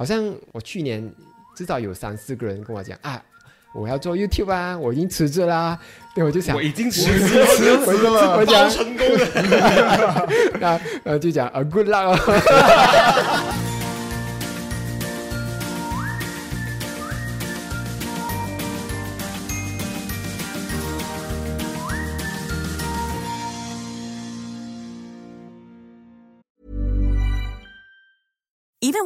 好像我去年至少有三四个人跟我讲啊，我要做 YouTube 啊，我已经辞职啦。对，我就想我已经辞职了，辞职了我讲包成功的。那呃就讲啊 good luck 哦。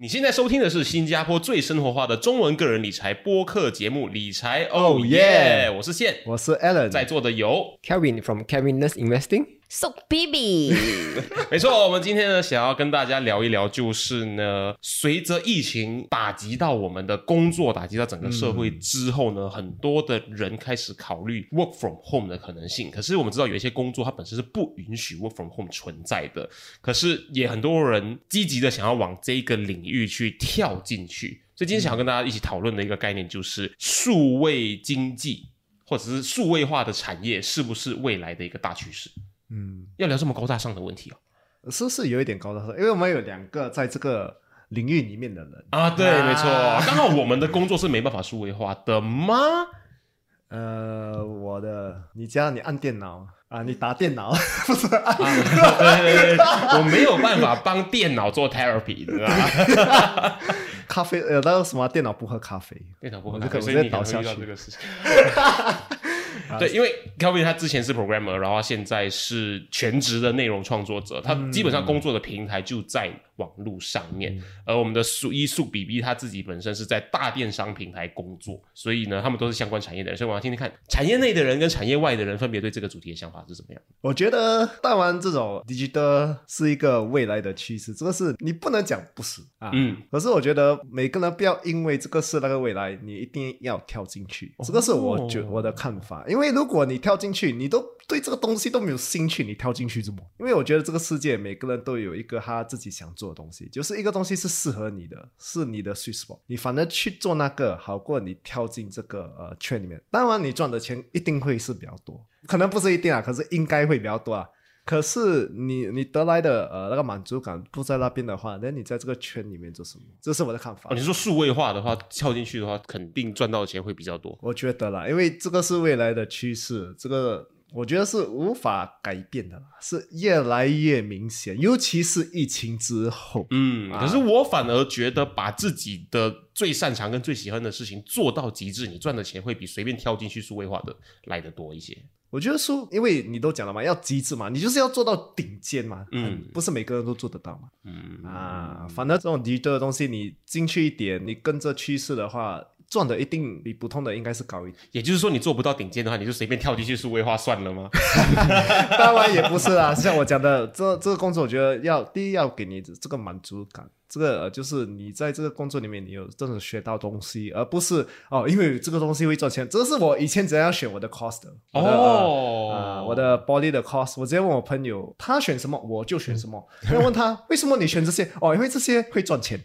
你现在收听的是新加坡最生活化的中文个人理财播客节目《理财哦 Oh 耶》，我是宪，我是 Alan，在座的有 Kevin from Kevin's Investing。So baby，没错，我们今天呢想要跟大家聊一聊，就是呢，随着疫情打击到我们的工作，打击到整个社会之后呢，很多的人开始考虑 work from home 的可能性。可是我们知道有一些工作它本身是不允许 work from home 存在的，可是也很多人积极的想要往这个领域去跳进去。所以今天想要跟大家一起讨论的一个概念就是数位经济。或者是数位化的产业是不是未来的一个大趋势？嗯，要聊这么高大上的问题哦。是是有一点高大上，因为我们有两个在这个领域里面的人，啊，对，没错，刚好我们的工作是没办法数位化的吗？呃，我的，你家你按电脑。啊，你打电脑，不是按，啊，对对对，我没有办法帮电脑做 therapy 咖啡，呃，那个什么电脑不喝咖啡，电脑不喝咖啡我再倒下去遇到这个事情。对，因为 Kelvin 他之前是 programmer，然后他现在是全职的内容创作者，他基本上工作的平台就在网络上面。而我们的数一数 B B 他自己本身是在大电商平台工作，所以呢，他们都是相关产业的人。所以我要听听看产业内的人跟产业外的人分别对这个主题的想法是怎么样。我觉得当然这种 digital 是一个未来的趋势，这个是你不能讲不是啊。嗯，可是我觉得每个人不要因为这个是那个未来，你一定要跳进去，这个是我觉我的看法。因为如果你跳进去，你都对这个东西都没有兴趣，你跳进去怎么？因为我觉得这个世界每个人都有一个他自己想做的东西，就是一个东西是适合你的，是你的 sweet spot，你反而去做那个好过你跳进这个呃圈里面。当然，你赚的钱一定会是比较多，可能不是一定啊，可是应该会比较多啊。可是你你得来的呃那个满足感不在那边的话，那你在这个圈里面做什么？这是我的看法。哦，你说数位化的话，跳进去的话，肯定赚到的钱会比较多。我觉得啦，因为这个是未来的趋势，这个我觉得是无法改变的，是越来越明显，尤其是疫情之后。嗯，啊可是我反而觉得把自己的最擅长跟最喜欢的事情做到极致，你赚的钱会比随便跳进去数位化的来的多一些。我觉得说，因为你都讲了嘛，要极致嘛，你就是要做到顶尖嘛，嗯不是每个人都做得到嘛。嗯啊，反正这种 digital 的东西，你进去一点，你跟着趋势的话，赚的一定比普通的应该是高一点。也就是说，你做不到顶尖的话，你就随便跳进去数位化算了吗？当然也不是啦，像我讲的，这这个工作，我觉得要第一要给你这个满足感，这个、呃、就是你在这个工作里面你有真的学到东西，而不是哦，因为这个东西会赚钱。这是我以前怎样选我的 cost 的，我的哦啊、我的 body 的 cost，我直接问我朋友，他选什么我就选什么。然后问他为什么你选这些？哦，因为这些会赚钱。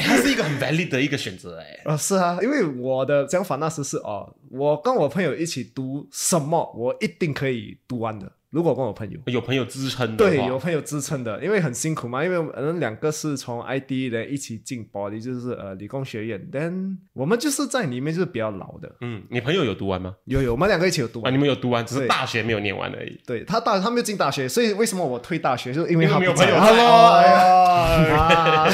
哎，它是一个很 valid 的一个选择，哎，啊、是啊，因为我的想法那时是哦，我跟我朋友一起读什么，我一定可以读完的。如果跟我朋友。有朋友支撑的话，对，有朋友支撑的，因为很辛苦嘛，因为我们两个是从 ID 的一起进 body，就是呃理工学院，then 我们就是在里面就是比较老的，嗯，你朋友有读完吗？有有，我们两个一起有读啊，完。你们有读完，只是大学没有念完而已。对他大他没有进大学，所以为什么我退大学，就是因为他没有朋友在 Hello，哎呀 啊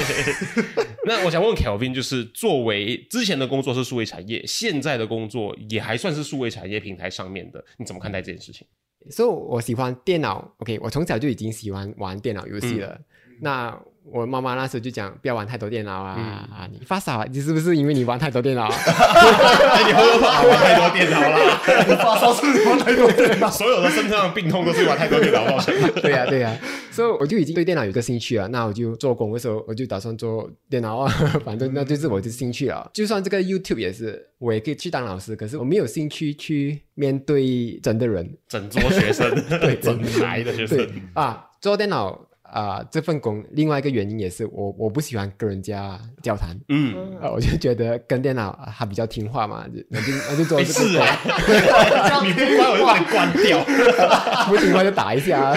那我想问 Kelvin，就是作为之前的工作是数位产业，现在的工作也还算是数位产业平台上面的，你怎么看待这件事情？所以我喜欢电脑，OK，我从小就已经喜欢玩电脑游戏了。那我妈妈那时候就讲不要玩太多电脑啊、啊，你发烧啊，你是不是因为你玩太多电脑 你会不会玩太多电脑啦？发烧是玩太多电脑。所有的身上的病痛都是玩太多电脑造成的。对呀、对呀、所以我就已经对电脑有个兴趣了。那我就做工的时候，我就打算做电脑啊，反正那就是我的兴趣了。就算这个 YouTube 也是，我也可以去当老师，可是我没有兴趣去面对真的人。整桌学生，对，整排的学生，啊，做电脑啊、这份工另外一个原因也是我我不喜欢跟人家交谈。嗯，啊，我就觉得跟电脑啊它比较听话嘛，就那就 那就做哎这个是啊，你不关我就把你关掉。不听话就打一下，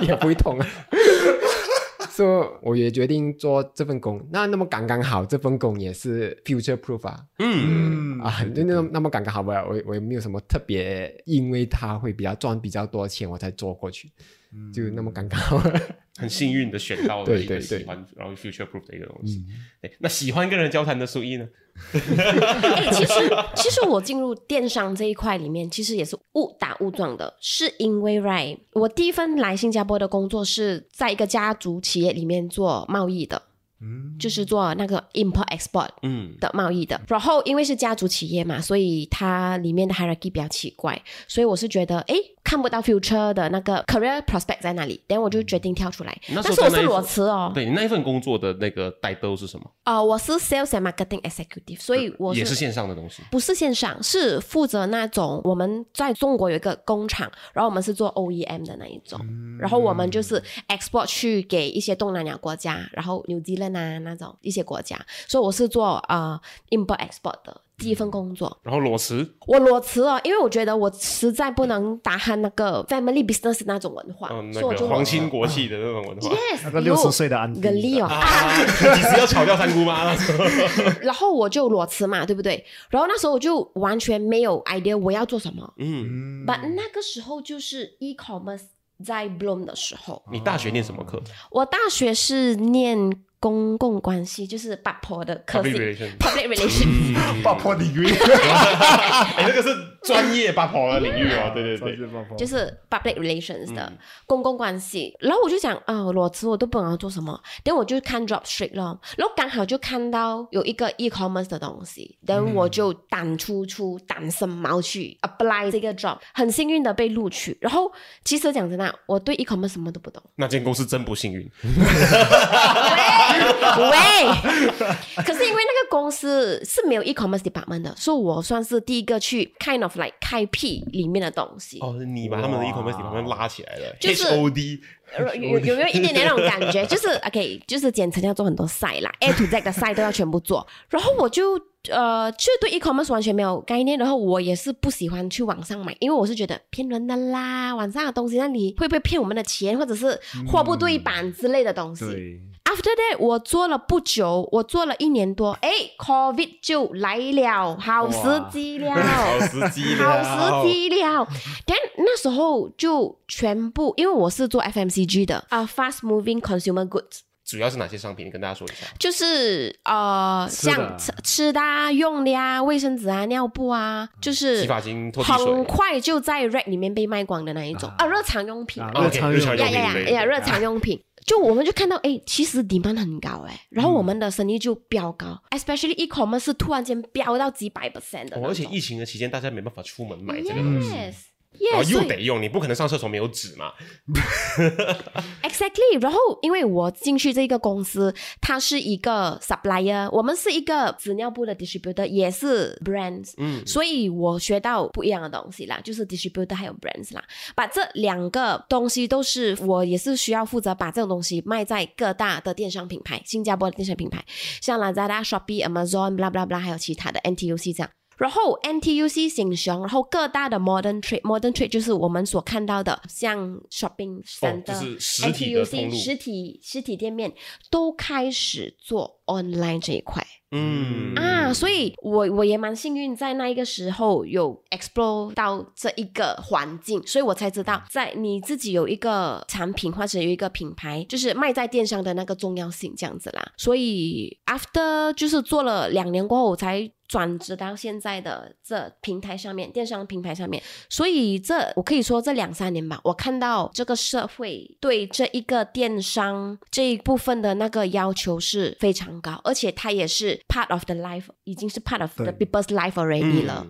也不会痛啊。所以我也决定做这份工。那那么刚刚好，这份工也是 future proof 啊，嗯，嗯啊，就那么那么刚刚好吧。我我也没有什么特别，因为它会比较赚比较多钱，我才做过去，就那么刚刚好。很幸运的选到了一个对对对喜欢，然后 future proof 的一个东西。对，那喜欢跟人交谈的苏一呢？哎、其实其实我进入电商这一块里面，其实也是误打误撞的，是因为 right，我第一份来新加坡的工作是在一个家族企业里面做贸易的，嗯，就是做那个 import export 嗯，的贸易的。然后因为是家族企业嘛，所以它里面的 hierarchy 比较奇怪，所以我是觉得哎看不到 future 的那个 career prospect 在哪里，然后我就决定跳出来。但是我是裸辞哦，对你那一份工作的那个带都是什么？呃，我是 sales and marketing executive，所以我也是线上的东西。不是线上，是负责那种我们在中国有一个工厂，然后我们是做 OEM 的那一种，然后我们就是 export 去给一些东南亚国家，然后 New Zealand 啊那种一些国家，所以我是做呃 import export 的第一份工作。然后裸辞，我裸辞了，因为我觉得我实在不能打鼾那个 family business 那种文化，嗯，那所以我就皇亲国戚的那种文化。Yes，那个六十岁的安迪哦，啊，你是要炒掉三姑妈？然后我就裸辞嘛，对不对？然后那时候我就完全没有 idea 我要做什么。嗯，But 那个时候就是 e-commerce 在 bloom 的时候，你大学念什么课我大学是念公共关系，就是八婆的科系。Public relation public relations。爆破领域，哎，那个是专业八婆的领域哦。对对对，就是 public relations 的、嗯。公共关系，然后我就想啊，裸辞我都不知道做什么，等我就看 Dropstreet 咯，然后刚好就看到有一个 e-commerce 的东西，等嗯我就胆粗粗、胆生毛去 apply 这个 job，很幸运的被录取。然后其实讲真的，我对 e-commerce 什么都不懂，那间公司真不幸运。喂，可是因为那个公司是没有 e-commerce department 的，所以我算是第一个去 kind of like 开辟里面的东西。哦，你把他们的 e-commerce department 拉起来了就是 HOD 有有有没有一点点那种感觉？就是 OK，就是简称要做很多 site 啦，A to Z 的 site 都要全部做。然后我就呃，就对 e-commerce 完全没有概念，然后我也是不喜欢去网上买，因为我是觉得骗人的啦，网上的东西那里会不会骗我们的钱，或者是货不对版之类的东西。对，After that，我做了不久，我做了一年多，哎，COVID 就来了，好时机了。好时机好了，时机了。但那时候就全部，因为我是做 FMCG 的啊、f a s t moving consumer goods，主要是哪些商品？你跟大家说一下。就是呃，像吃吃的、啊、用的啊、卫生纸啊、尿布啊，就是洗发精、拖地很。快就在 rack 里面被卖光的那一种啊，日常用品日常 OK，日常用呀呀呀呀！日常用品，就我们就看到，哎，其实 demand 很高哎，然后我们的生意就飙高，especially e-commerce 是突然间飙到几百 percent 的、哦而且疫情的期间，大家没办法出门买这个东西，yes 又得用，你不可能上厕所没有纸嘛。exactly。然后因为我进去这个公司，它是一个 supplier，我们是一个纸尿布的 distributor，也是 brands，嗯，所以我学到不一样的东西啦，就是 distributor 还有 brands 啦。把这两个东西都是我也是需要负责把这种东西卖在各大的电商品牌，新加坡的电商品牌，像 Lazada、Shopee、Amazon、blah blah blah，还有其他的 NTUC 这样。然后 NTUC 行雄，然后各大的 Modern Trade，Modern Trade 就是我们所看到的，像 Shopping 哦 Center、就是实体的通 NTUC 实体实体店面都开始做 online 这一块。嗯啊，所以我我也蛮幸运，在那一个时候有 explore 到这一个环境，所以我才知道，在你自己有一个产品或者有一个品牌，就是卖在电商的那个重要性这样子啦。所以 after 就是做了两年过后，我才转职到现在的这平台上面，电商平台上面。所以这我可以说这两三年吧，我看到这个社会对这一个电商这一部分的那个要求是非常高，而且它也是 part of the life，已经是 part of the people's life already 了。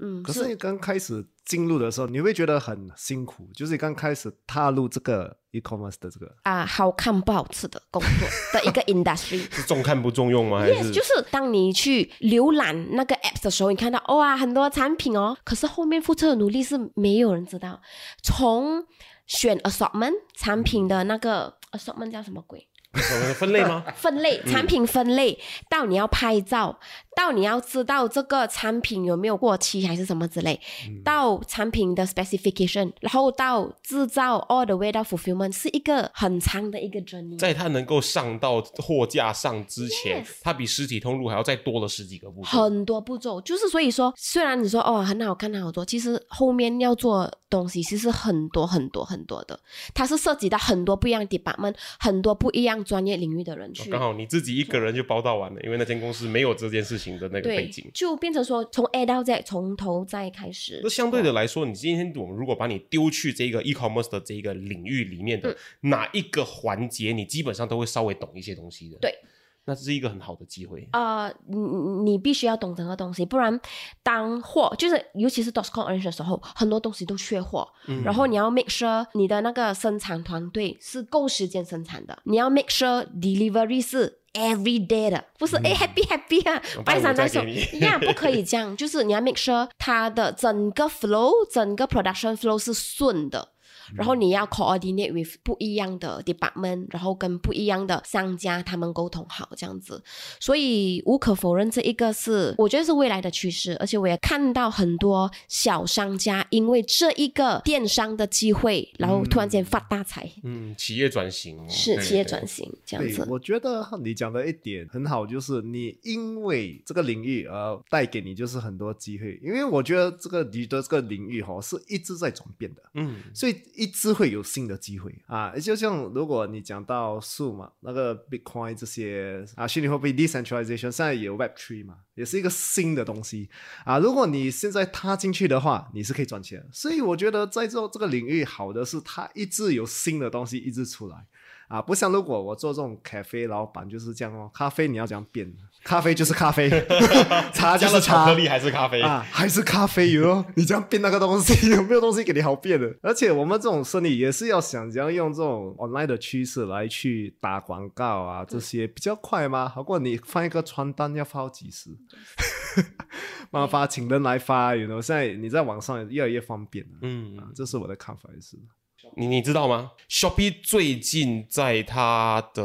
嗯，可是你刚开始进入的时候，你会觉得很辛苦，就是你刚开始踏入这个 e-commerce 的这个，啊、好看不好吃的工作 的一个 industry。是重看不重用吗？还 Yes，是就是当你去浏览那个 apps 的时候，你看到哇很多产品哦，可是后面付出的努力是没有人知道。从选 assortment 产品的那个 assortment 叫什么鬼？分类吗？分类产品分类，到你要拍照，到你要知道这个产品有没有过期还是什么之类，到产品的 specification，然后到制造 all the way 到 fulfillment，是一个很长的一个 journey。在它能够上到货架上之前它比实体通路还要再多了十几个步骤。很多步骤，就是所以说，虽然你说哦很好看很好多，其实后面要做东西其实很多很多很多的，它是涉及到很多不一样的 department，很多不一样专业领域的人去。刚好你自己一个人就包到完了，因为那间公司没有这件事情的那个背景，。就变成说从 A 到 Z，从头再开始。那相对的来说，你今天我们如果把你丢去这个 e-commerce 的这个领域里面嗯的哪一个环节，你基本上都会稍微懂一些东西的。对，那这是一个很好的机会。呃，你你必须要懂整个东西，不然当货就是尤其是 dotcom orange 的时候，很多东西都缺货，然后你要 make sure 你的那个生产团队是够时间生产的，你要 make sure delivery 是 every day 的，不是哎、happy happy 啊，拜五拜三那时候再给你 呀不可以这样，就是你要 make sure 它的整个 flow 整个 production flow 是顺的。然后你要 coordinate with 不一样的 department，然后跟不一样的商家他们沟通好这样子，所以无可否认这一个是我觉得是未来的趋势，而且我也看到很多小商家因为这一个电商的机会，然后突然间发大财，嗯，企业转型哦。是企业对转型这样，子。我觉得你讲的一点很好，就是你因为这个领域而带给你就是很多机会，因为我觉得这个你的这个领域哈、是一直在转变的，嗯，所以一直会有新的机会啊。就像如果你讲到数嘛，那个 Bitcoin 这些啊，虚拟货币 decentralization 现在也有 Web Three 嘛，也是一个新的东西啊。如果你现在踏进去的话，你是可以赚钱。所以我觉得在做这个领域好的是，它一直有新的东西一直出来。啊，不像如果我做这种咖啡老板就是这样哦，咖啡你要怎样变？咖啡就是咖啡，茶就加了是茶，巧克力还是咖啡？啊，还是咖啡哟？你这样变那个东西，有没有东西给你好变的？而且我们这种生意也是要想怎样用这种 online 的趋势来去打广告啊，这些比较快吗？好过你发一个传单要发好几十，慢慢发，请人来发，you know，现在你在网上越来越方便了。嗯啊，这是我的看法，也是。你你知道吗？Shopee 最近在它的，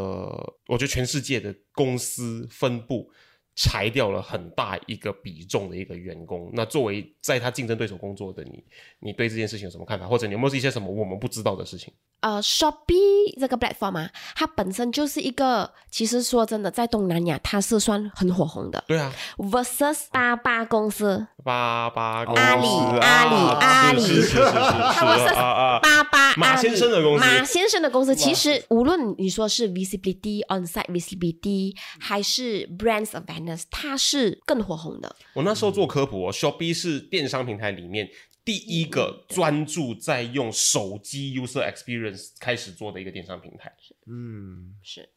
我觉得全世界的公司分布裁掉了很大一个比重的一个员工。那作为在他竞争对手工作的你，你对这件事情有什么看法？或者你有没有一些什么我们不知道的事情？呃，Shopee 这个 platform 啊，它本身就是一个，其实说真的，在东南亚它是算很火红的。对啊，versus 八八公司，八八公阿里阿里啊阿里马先生的公司马先生的公司，其实无论你说是 visibility on-site visibility 还是 brands awareness，它是更火红的。我那时候做科普哦，Shopee 是电商平台里面第一个专注在用手机 user experience 开始做的一个电商平台。嗯，是，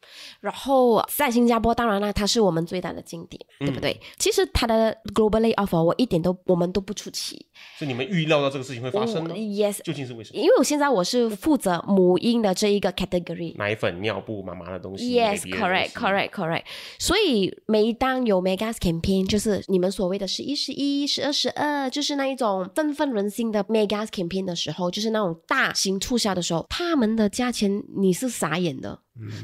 然后在新加坡，当然了，它是我们最大的劲敌，对不对？其实它的 globally offer 我一点都我们都不出奇。是你们预料到这个事情会发生吗我？？Yes，究竟是为什么？因为我现在我是负责母婴的这一个 category。奶粉、尿布、妈妈的东西 Yes, correct, correct, correct. 所以每当有 megas campaign，就是你们所谓的十一、十一、十二、十二，就是那一种振奋人心的 megas campaign 的时候，就是那种大型促销的时候，他们的价钱你是傻眼的，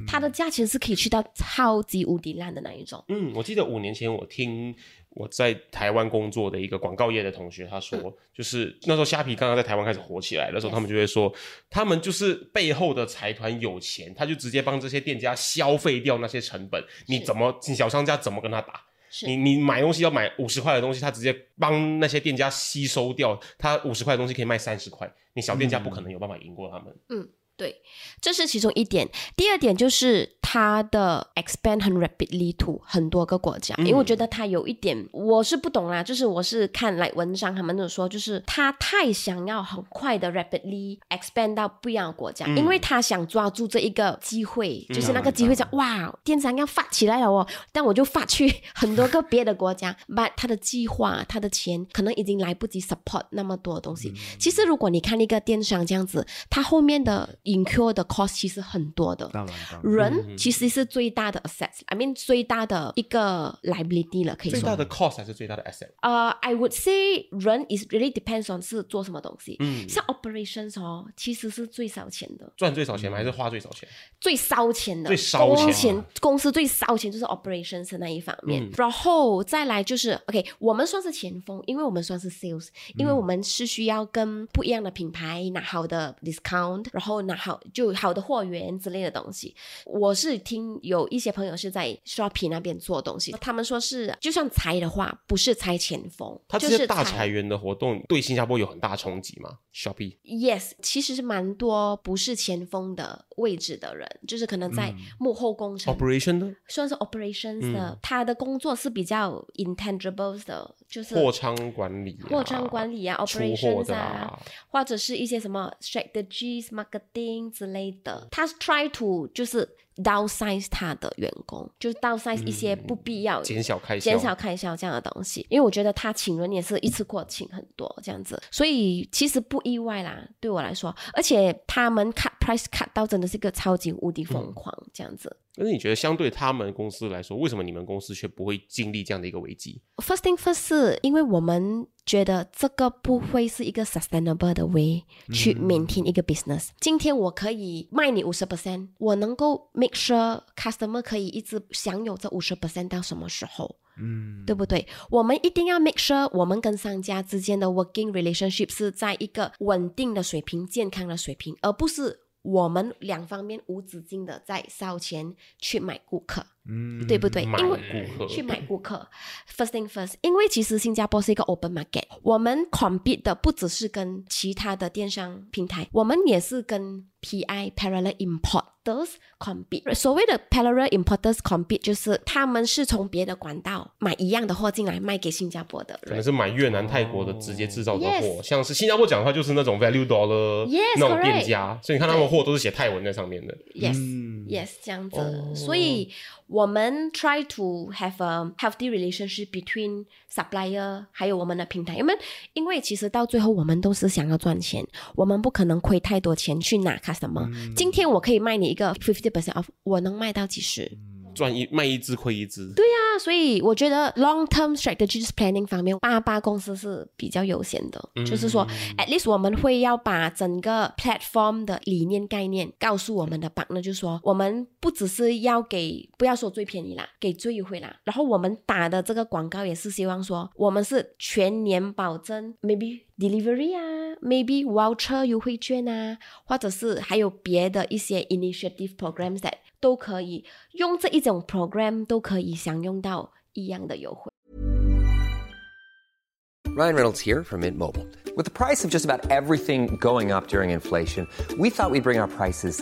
它的价钱是可以去到超级无敌烂的那一种。嗯，我记得五年前我听我在台湾工作的一个广告业的同学，他嗯。说，就是那时候虾皮刚刚在台湾开始火起来的时候，他们就会说，他们就是背后的财团有钱，他就直接帮这些店家消费掉那些成本，你怎么你小商家怎么跟他打？是。你你买东西要买五十块的东西，他直接帮那些店家吸收掉，他五十块的东西可以卖三十块，你小店家不可能有办法赢过他们。对，这是其中一点。第二点就是它的 expand 很 rapidly to 很多个国家，因为我觉得它有一点我是不懂啦，就是我是看来文章他们有说，就是他太想要很快的 rapidly expand 到不一样的国家，因为他想抓住这一个机会，就是那个机会叫哇，电商要发起来了哦，但我就发去 很多个别的国家，but 他的计划、他的钱可能已经来不及 support 那么多东西。其实如果你看一个电商这样子，它后面的 incur 的 cost 其实很多的。当然，当然，人其实是最大的 assets，I mean 最大的一个 liability 了，可以说。最大的 cost 还是最大的 asset？呃、i would say 人 is really depends on 是做什么东西。嗯，像 operations 哦，其实是最烧钱的，赚最少钱吗？还是花最少钱？最烧钱的，最烧钱公司最烧钱就是 operations 的那一方面，然后再来就是 OK，我们算是前锋，因为我们算是 sales，因为我们是需要跟不一样的品牌拿好的 discount，然后拿好就好的货源之类的东西。我是听有一些朋友是在 Shopee 那边做东西，他们说是就算裁的话，不是裁前锋，它这些就是大裁员的活动对新加坡有很大冲击吗？Shopee Yes，其实是蛮多不是前锋的位置的人，就是可能在幕后工程、operation 呢？算是 operations 的，他的工作是比较 intangibles 的，就是货仓管理、啊、货仓管理啊，operations 的啊，或者是一些什么 strategies、marketing 之类的。他 try to 就是 downsize 他的员工，就是 downsize 一些不必要、减小开销，减少开销这样的东西，因为我觉得他请人也是一次过请很多这样子，所以其实不意外啦，对我来说，而且他们 cut price cut 到真的是个超级无敌疯狂这样子。但是你觉得相对他们公司来说，为什么你们公司却不会经历这样的一个危机？First thing first 是因为我们觉得这个不会是一个 sustainable 的 way 去 maintain 一个 business。今天我可以卖你五十 percent，我能够 make sure customer 可以一直享有这五十 percent 到什么时候？嗯，对不对？我们一定要 make sure 我们跟商家之间的 working relationship 是在一个稳定的水平、健康的水平，而不是我们两方面无止境的在烧钱去买顾客。嗯，对不对？因为顾客去买顾客，first thing first，因为其实新加坡是一个 open market，我们 compete 的不只是跟其他的电商平台，我们也是跟 PI parallel importers compete。所谓的 parallel importers compete，就是他们是从别的管道买一样的货进来卖给新加坡的。可能是买越南、泰国的直接制造的货像是新加坡讲的话，就是那种 value dollar 那种店家，所以你看他们货都是写泰文在上面的。Yes, 嗯 yes，这样子。所以我们 try to have a healthy relationship between supplier 还有我们的平台，因为因为其实到最后我们都是想要赚钱，我们不可能亏太多钱去拿 customer。今天我可以卖你一个 fifty percent off，我能卖到几十？赚一卖一只亏一只，对啊，所以我觉得 long term strategies planning 方面，八八公司是比较优先的。就是说，at least 我们会要把整个 platform 的理念概念告诉我们的 partner，就是说，我们不只是要给，不要说最便宜啦，给最优惠啦。然后我们打的这个广告也是希望说，我们是全年保证，maybe。delivery 啊，maybe voucher 优惠券啊，或者是还有别的一些 initiative programs that 都可以用这一种 program 都可以享用到一样的优惠。 Ryan Reynolds here from Mint Mobile. With the price of just about everything going up during inflation, we thought we'd bring our prices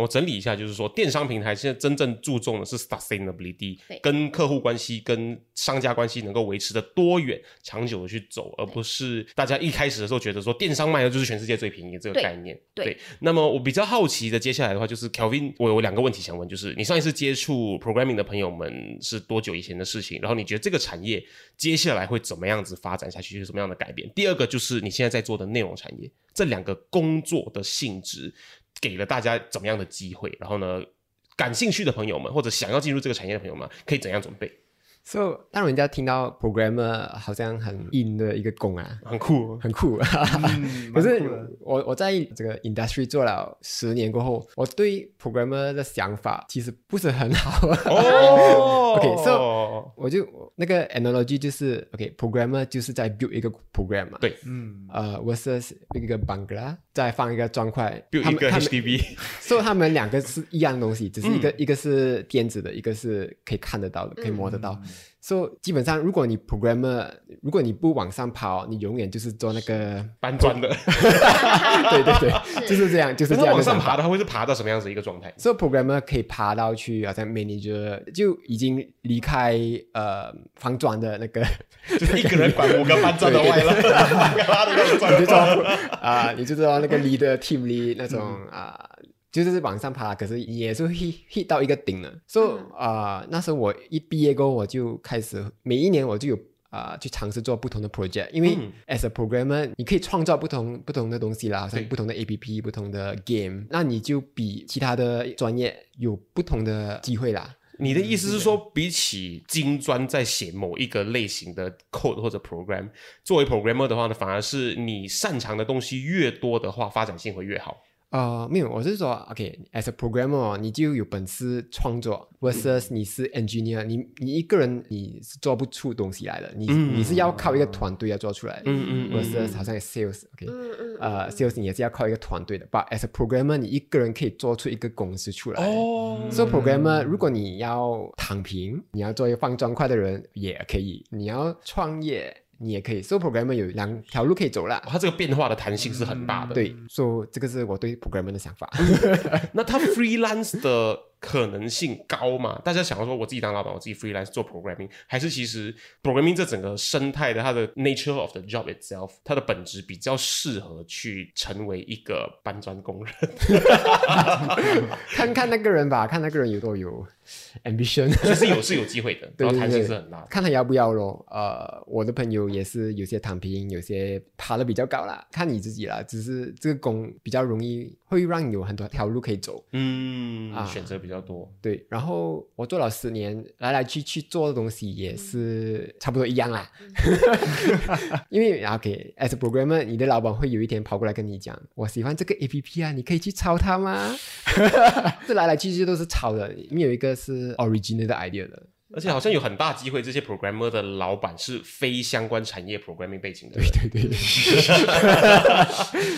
我整理一下，就是说电商平台现在真正注重的是 sustainability，跟客户关系、跟商家关系能够维持的多远、长久的去走，而不是大家一开始的时候觉得说电商卖的就是全世界最便宜的这个概念。对那么我比较好奇的，接下来的话就是 Kelvin，我有两个问题想问，就是你上一次接触 programming 的朋友们是多久以前的事情？然后你觉得这个产业接下来会怎么样子发展下去，有什么样的改变？第二个就是你现在在做的内容产业，这两个工作的性质给了大家怎么样的机会？然后呢，感兴趣的朋友们或者想要进入这个产业的朋友们，可以怎样准备？So 当人家听到 programmer 好像很硬的一个工啊，很酷哦，很酷。嗯 可是我我在这个 industry 做了十年过后，我对 programmer 的想法其实不是很好。哦 OK，so 我就那个 analogy 就是 OK，programmer、就是在 build 一个 program 嘛。对嗯，呃，versus 一个 Bangla 再放一个砖块 build 一个他们他们 HDB，所以他们两个是一样东西，只是一嗯个、一个是电子的，一个是可以看得到的，可以摸得到。所以基本上，如果你 programmer，如果你不往上跑，你永远就是做那个，搬砖的。对对对，就是这样，就是这样。往上爬的话，会是爬到什么样子一个状态？？so programmer 可以爬到去好像 manager，就已经离开呃防转的那个，就是一个人管五个搬砖的外了，你就做啊、你就知道那个 leader team lead 那种啊、就是往上爬，可是也是 hit hit 到一个顶了。所以啊、那时候我一毕业过后，我就开始每一年我就有。啊、去尝试做不同的 project，因为嗯 as a programmer，你可以创造不同不同的东西啦，好像不同的 APP、不同的 game，那你就比其他的专业有不同的机会啦。你的意思是说，比起金砖在写某一个类型的 code 或者 program，作为 programmer 的话呢，反而是你擅长的东西越多的话，发展性会越好。呃，没有，我是说，OK，as、a programmer，你就有本事创作，versus 你是 engineer，你你一个人你是做不出东西来的，你、你是要靠一个团队要做出来的。嗯嗯嗯 versus 好像 sales，OK，、嗯嗯呃，sales 你也是要靠一个团队的。But as a programmer，你一个人可以做出一个公司出来。哦所以 programmer，如果你要躺平，你要做一个放砖块的人也可以；你要创业，你也可以。所以 programmer 有两条路可以走啦。它这个变化的弹性是很大的。，对，所以这个是我对 programmer 的想法。那它 freelance 的可能性高吗？大家想要说我自己当老板，我自己 freelance 做 programming，还是其实 programming 这整个生态的它的 nature of the job itself，它的本质比较适合去成为一个搬砖工人？看看那个人吧，看那个人有多有 ambition，其实有是有机会的，然后弹性是很大的。看他要不要咯。呃，我的朋友也是有些躺平，有些爬得比较高啦，看你自己啦。只是这个工比较容易，会让你有很多条路可以走。嗯，啊选择比较多。对，然后我做了十年，来来去去做的东西也是差不多一样啦。因为 OK，as、a programmer，你的老板会有一天跑过来跟你讲，我喜欢这个 APP 啊，你可以去抄它吗？这来来去去都是抄的，没有一个是 original 的 idea 的。而且好像有很大机会，这些 programmer 的老板是非相关产业 programming 背景的人。对对对，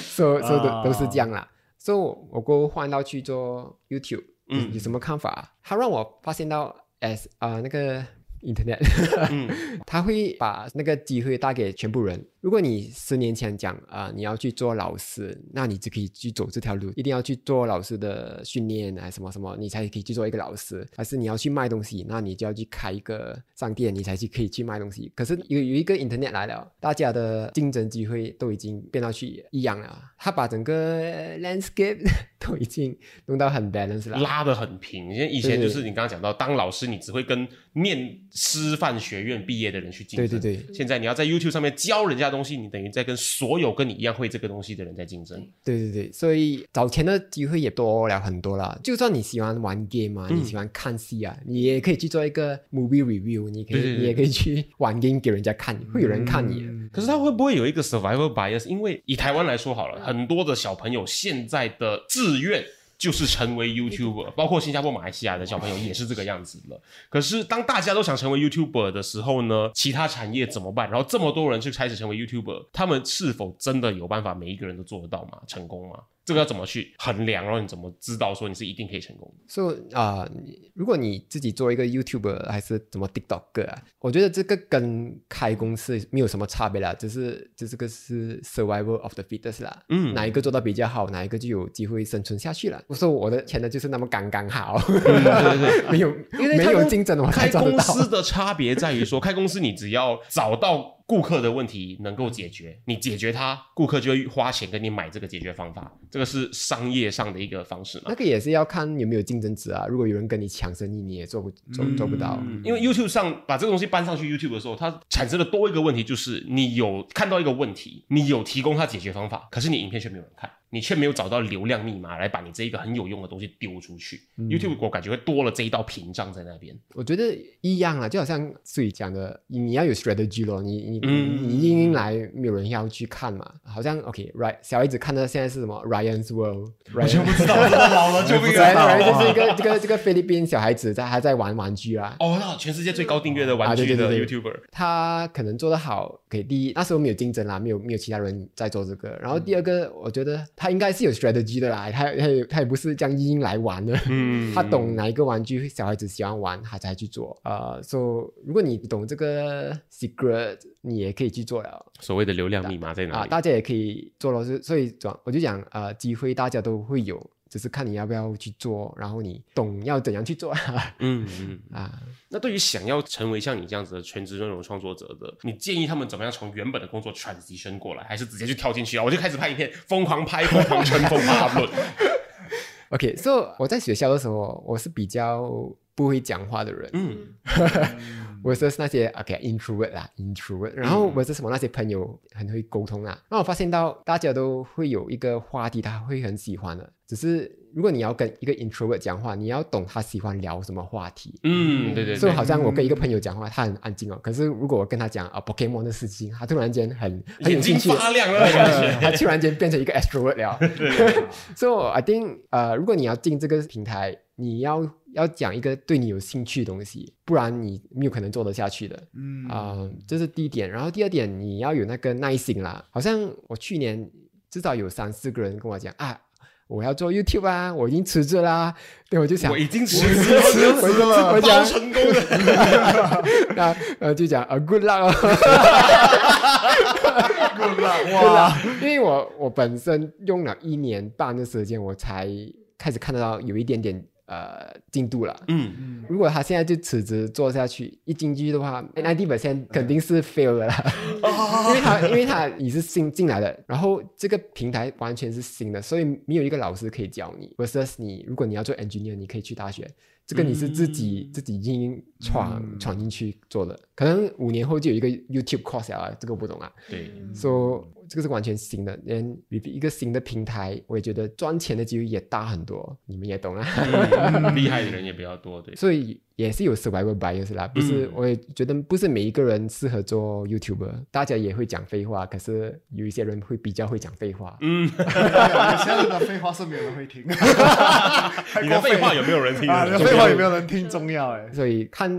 所以所以都都是这样啦。所以我我过后换到去做 YouTube，嗯，有什么看法啊？它让我发现到 as 啊、那个 Internet，嗯 它会把那个机会带给全部人。如果你十年前讲啊、你要去做老师，那你就可以去走这条路，一定要去做老师的训练啊，什么什么，你才可以去做一个老师。还是你要去卖东西，那你就要去开一个商店，你才去可以去卖东西。可是有有一个 Internet 来了，大家的竞争机会都已经变到去一样了，他把整个 landscape 都已经弄到很 balance 了。拉得很平，因为以前就是你刚刚讲到，当老师你只会跟念师范学院毕业的人去竞争，对对对现在你要在 YouTube 上面教人家东西，你等于在跟所有跟你一样会这个东西的人在竞争。对对对，所以找钱的机会也多了很多啦。就算你喜欢玩 game 啊，嗯你喜欢看戏啊，你也可以去做一个 movie review，你可以你也可以去玩 game 给人家看，会有人看你的。可是他会不会有一个 survival bias？因为以台湾来说好了，很多的小朋友现在的志愿就是成为 YouTuber，包括新加坡、马来西亚的小朋友也是这个样子了。可是当大家都想成为 YouTuber 的时候呢，其他产业怎么办？然后这么多人去开始成为 YouTuber，他们是否真的有办法每一个人都做得到吗？成功吗？这个要怎么去衡量？然后你怎么知道说你是一定可以成功的？所以啊、如果你自己做一个 YouTuber 还是怎么 TikToker 啊，我觉得这个跟开公司没有什么差别啦，只是这这个是 survival of the fittest 啦，嗯哪一个做到比较好，哪一个就有机会生存下去了。我说我的钱呢就是那么刚刚好，对对对，没有没因为开公有竞争我才开。公司的差别在于说，开公司你只要找到顾客的问题能够解决，你解决它，顾客就会花钱跟你买这个解决方法，这个是商业上的一个方式嘛那。个也是要看有没有竞争者啊。如果有人跟你抢生意，你也做不做做不到。因为 YouTube 上把这个东西搬上去 YouTube 的时候，它产生了多一个问题，就是你有看到一个问题，你有提供它解决方法，可是你影片却没有人看，你却没有找到流量密码来把你这一个很有用的东西丢出去。YouTube 我感觉会多了这一道屏障在那边。我觉得一样啊，就好像所以讲的，你你要有 strategy 咯，你你、嗯你硬硬来，没有人要去看嘛。好像 OK，right，、小孩子看的现在是什么 Ryan's World，我全不知道，老了就不知道 Ryan 就是一个这个这个菲律宾小孩子在还在玩玩具啊。哦，那全世界最高订阅的玩具的 YouTuber，他可能做得好，给第一那时候没有竞争啦，没有没有其他人在做这个。然后第二个，我觉得他应该是有 strategy 的啦，他他也他也不是这样硬硬来玩的。嗯 他懂哪一个玩具小孩子喜欢玩，他才去做。呃，所、以如果你懂这个 secret，你也可以去做了。所谓的流量密码在哪啊，里？大家也可以做老師所以讲我就讲，呃，机会大家都会有，只是看你要不要去做，然后你懂要怎样去做嗯嗯。啊。那对于想要成为像你这样子的全职内容创作者的，你建议他们怎么样从原本的工作 transition 过来，还是直接就跳进去啊？我就开始拍影片，疯狂拍，疯狂吹，疯狂 upload。OK，so、我在学校的时候，我是比较不会讲话的人，嗯，我是那些 OK introvert 啦，introvert，然后我是什么那些朋友很会沟通啊，那我发现到大家都会有一个话题，他会很喜欢的，只是如果你要跟一个 introvert 讲话，你要懂他喜欢聊什么话题。嗯，对对对，所以好像我跟一个朋友讲话，他很安静哦。可是如果我跟他讲啊 Pokemon 的事情，他突然间很很有兴趣，发亮了。他突然间变成一个 extrovert 了。所以、so, I think 呃，如果你要进这个平台，你要要讲一个对你有兴趣的东西，不然你没有可能做得下去的。嗯啊、这是第一点。然后第二点，你要有那个耐心啦。好像我去年至少有三四个人跟我讲啊。我要做 YouTube 啊，我已经辞职啦。对，我就想，我已经辞我职了辞职了，我包讲成功了。那呃就讲 luck 哦。good luck，哇，因为我我本身用了一年半的时间，我才开始看得到有一点点呃进度了。嗯。嗯，如果他现在就辞职做下去，一进去的话，ninety percent 肯定是 fail 了啦，因为他因为他你是新进来的，然后这个平台完全是新的，所以没有一个老师可以教你。versus 你如果你要做 engineer，你可以去大学，这个你是自己、自己已经闯、闯进去做的，可能五年后就有一个 YouTube course 啊，这个我不懂啊。对，说、这个是完全新的，连一个新的平台，我也觉得赚钱的机会也大很多，你们也懂啊。嗯 厉害的人也比较多，对。所以也是有 survival bias 啦，不是，嗯我也觉得不是每一个人适合做 YouTuber，大家也会讲废话，可是有一些人会比较会讲废话。嗯，有些人的废话是没有人会听，你的废话有没有人听啊，你的的？废话有没有人听重要哎。所以看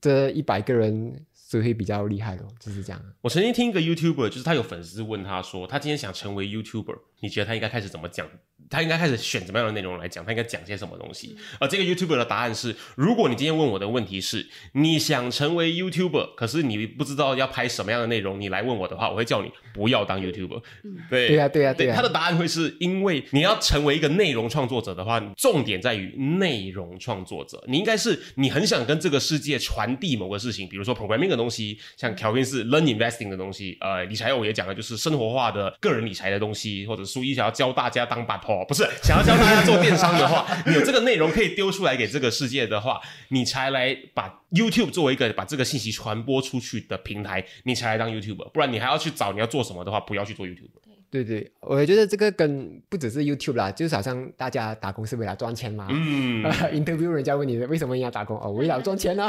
这一百个人是会比较厉害咯，就是这样。我曾经听一个 YouTuber，就是他有粉丝问他说，他今天想成为 YouTuber，你觉得他应该开始怎么讲？他应该开始选什么样的内容来讲？他应该讲些什么东西？而这个 YouTuber 的答案是：如果你今天问我的问题是你想成为 YouTuber，可是你不知道要拍什么样的内容，你来问我的话，我会叫你不要当 YouTuber。对对呀对呀对对呀他的答案会是因为你要成为一个内容创作者的话，重点在于内容创作者。你应该是你很想跟这个世界传递某个事情，比如说 programming 的东西，像 Kelvin 是 learn investing 的东西，呃，理财我也讲了就是生活化的个人理财的东西，或者苏一想要教大家当把头，不是想要教大家做电商的话，你有这个内容可以丢出来给这个世界的话，你才来把 YouTube 作为一个把这个信息传播出去的平台，你才来当 YouTuber，不然你还要去找你要做什么的话，不要去做 YouTuber。对对，我觉得这个跟不只是 YouTube 啦，就是好像大家打工是为了赚钱嘛。嗯，interview 人家问你为什么你要打工哦，为了赚钱啊。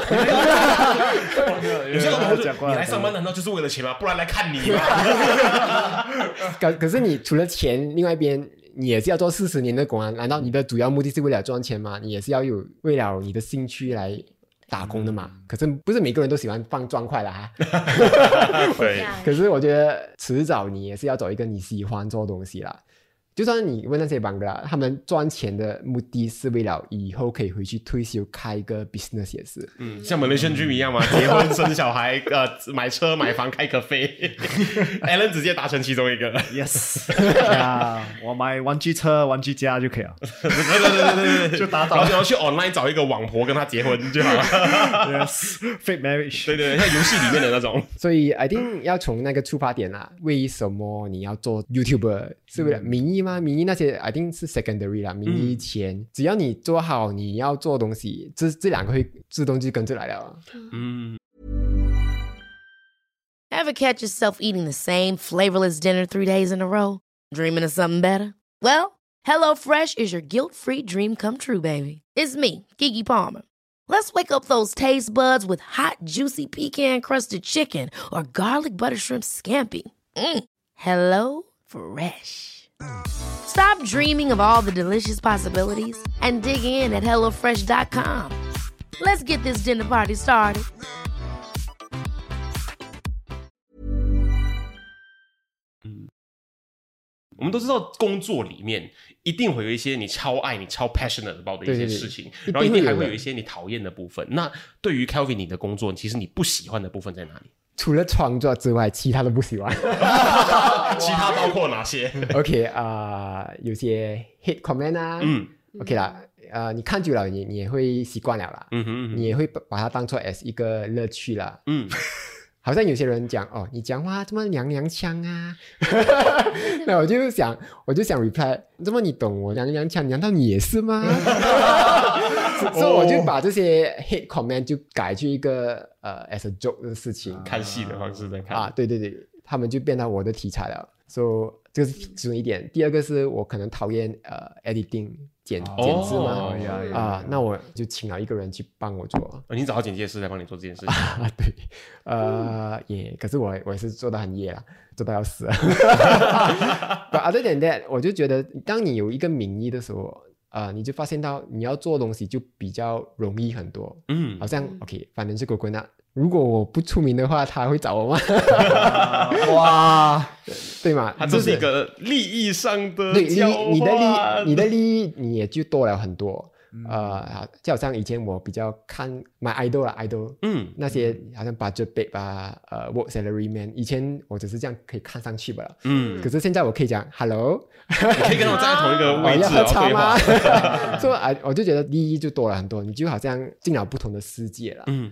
有些老讲过你来上班难道就是为了钱吗？不然来看你吗？可可是你除了钱，另外一边你也是要做四十年的工啊？难道你的主要目的是为了赚钱吗？你也是要有为了你的兴趣来打工的嘛？可是不是每个人都喜欢放砖块的哈。对，可是我觉得迟早你也是要找一个你喜欢做东西啦。就算你问那些 l a 他们赚钱的目的是为了以后可以回去退休开一个 business 也是。嗯，像 Malaysian Dream 一样嘛，结婚生小孩，呃，买车买房开咖啡，Alan 直接达成其中一个。Yes，呀，我买玩具车、玩具家就可以了。对对对对对对，就达到然后然后去 online 找一个网婆跟他结婚就好了。Yes，fake marriage。对对对，像游戏里面的那种。所以 I think 要从那个出发点啊，为什么你要做 YouTuber？是为了名义吗？名义那些 I think 是 secondary 啦，名义前，只要你做好你要做的东西，这这两个会自动就跟着来了。嗯， Ever catch yourself eating the same flavorless dinner three days in a row? Dreaming of something better? Well, HelloFresh is your guilt free dream come true, baby. It's me, Kiki Palmer. Let's wake up those taste buds with hot, juicy pecan crusted chicken or garlic butter shrimp scampi. Mm. Hello Fresh. Stop dreaming of all the delicious possibilities and dig in at HelloFresh.com. Let's get this dinner party started. 我们都知道工作里面一定会有一些你超爱、你超 passionate about 的一些事情，然后一定还会有一些你讨厌的部分。那对于 Kelvin 你的工作，其实你不喜欢的部分在哪里？除了创作之外，其他都不喜欢。其他包括哪些？OK 啊、有些 hate comment 啊，嗯，OK 啦，呃，你看久了，你你也会习惯了啦，嗯哼嗯哼你也会把把它当做 as 一个乐趣啦。嗯，好像有些人讲哦，你讲话这么娘娘腔啊，那我就想，我就想 reply，这么你懂我娘娘腔，难道你也是吗？所以我就把这些 hate comment 就改去一个呃 as a joke 的事情看戏的方式在看啊，对对对，他们就变到我的题材了。所以这个是其中一点。第二个是我可能讨厌呃 editing 剪剪字嘛啊，那我就请了一个人去帮我做。呃你找到剪接师来帮你做这件事情。啊，对，呃，也，可是我我也是做的很夜啦，做到要死了。But other than that，我就觉得，当你有一个名义的时候，啊，你就发现到你要做东西就比较容易很多。嗯好像 OK，反正是狗滚啊。如果我不出名的话，他会找我吗？哇，对嘛？它这是一个利益上的对你，你的利，你的利益，你也就多了很多。嗯呃，就好像以前我比较看买 idol 啦，idol，嗯那些好像 budget babe 啊，呃，work salary man，以前我只是这样可以看上去吧。嗯，可是现在我可以讲 hello，你 可以跟我站在同一个 位置，要喝然后对茶吗话。？所以啊，我就觉得利益就多了很多，你就好像进了不同的世界了。嗯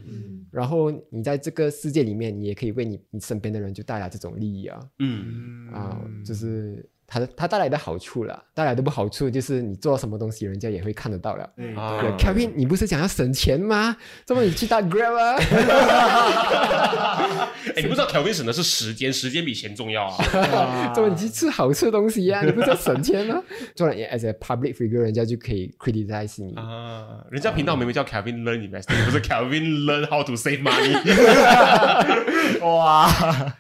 然后你在这个世界里面，你也可以为你你身边的人就带来这种利益啊。嗯，啊、就是它的它带来的好处了，带来的不好处就是你做什么东西，人家也会看得到了。啊对 Kevin，你不是想要省钱吗？这么你去打 Grab 啊？哎，你不知道 Kelvin 省的是时间，时间比钱重要啊。这么你去吃好吃的东西呀、你不是要省钱吗？做了 as a public figure，人家就可以 criticize 你。啊，人家频道明明叫 Kelvin Learn Investing，不是 Kelvin Learn How to Save Money。哇，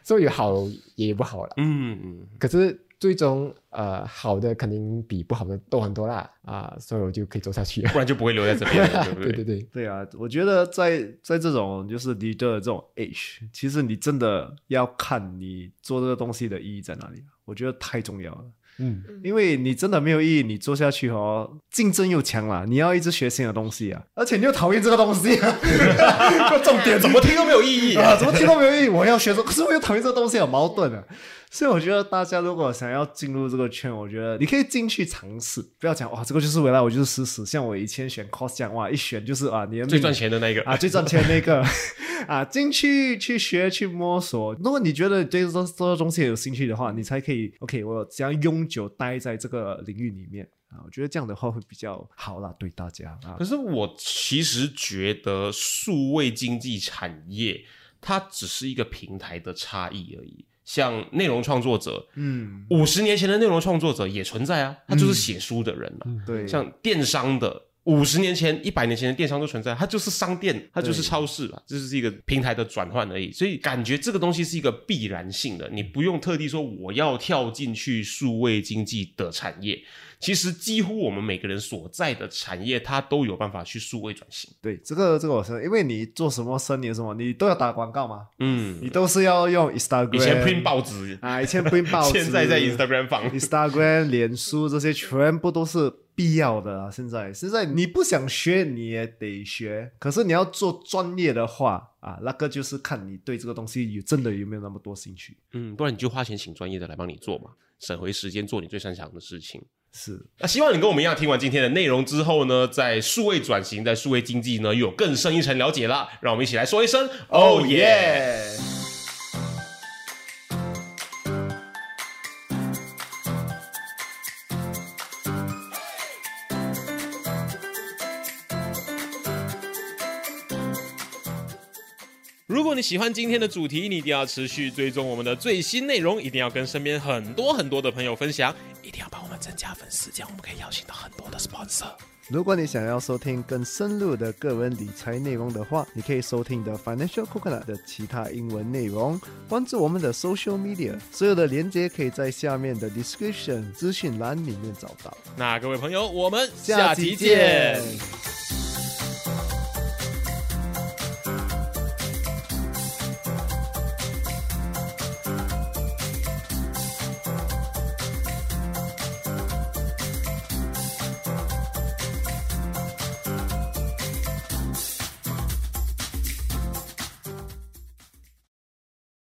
所以有好也有不好了。嗯嗯，可是最终呃好的肯定比不好的多很多啦啊、所以我就可以做下去。不然就不会留在这边了，对不对对对，对啊，我觉得在在这种就是 leader 的这种 age，其实你真的要看你做这个东西的意义在哪里。我觉得太重要了。嗯，因为你真的没有意义，你做下去哦，竞争又强了，你要一直学新的东西啊，而且你又讨厌这个东西啊，重点怎么听都没有意义啊，怎么听都没有意义。我要学这，可是我又讨厌这个东西，有矛盾啊。所以我觉得大家如果想要进入这个圈，我觉得你可以进去尝试，不要讲哇，这个就是未来，我就是死死。像我以前选 cos 这样，哇，一选就是啊，你的最赚钱的那个啊，最赚钱那个 啊，进去去学去摸索。如果你觉得对这这个东西有兴趣的话，你才可以 OK，我只要永久待在这个领域里面啊？我觉得这样的话会比较好啦，对大家啊可。是我其实觉得数位经济产业它只是一个平台的差异而已。像内容创作者，嗯，五十年前的内容创作者也存在啊，他就是写书的人啊。对，像电商的，五十年前、一百年前的电商都存在，它就是商店，它就是超市吧，这是一个平台的转换而已。所以感觉这个东西是一个必然性的，你不用特地说我要跳进去数位经济的产业。其实几乎我们每个人所在的产业，它都有办法去数位转型。对，这个这个我是，因为你做什么生意什么，你都要打广告嘛，嗯，你都是要用 Instagram，以前 print 报纸啊，以前 print 报纸，现在在 Instagram 放 Instagram、脸书 这些全部都是必要的啊。现在现在你不想学你也得学，可是你要做专业的话啊，那个就是看你对这个东西有真的有没有那么多兴趣。嗯，不然你就花钱请专业的来帮你做嘛，省回时间做你最擅长的事情。是，那希望你跟我们一样，听完今天的内容之后呢，在数位转型、在数位经济呢，又有更深一层了解了。让我们一起来说一声哦 “Oh 耶 yeah”！如果你喜欢今天的主题，你一定要持续追踪我们的最新内容，一定要跟身边很多很多的朋友分享，增加粉丝，这样我们可以邀请到很多的 sponsor。如果你想要收听更深入的个人理财内容的话，你可以收听的 Financial Coconut 的其他英文内容，关注我们的 Social Media，所有的连接可以在下面的 Description 资讯栏里面找到。那各位朋友，我们下期见。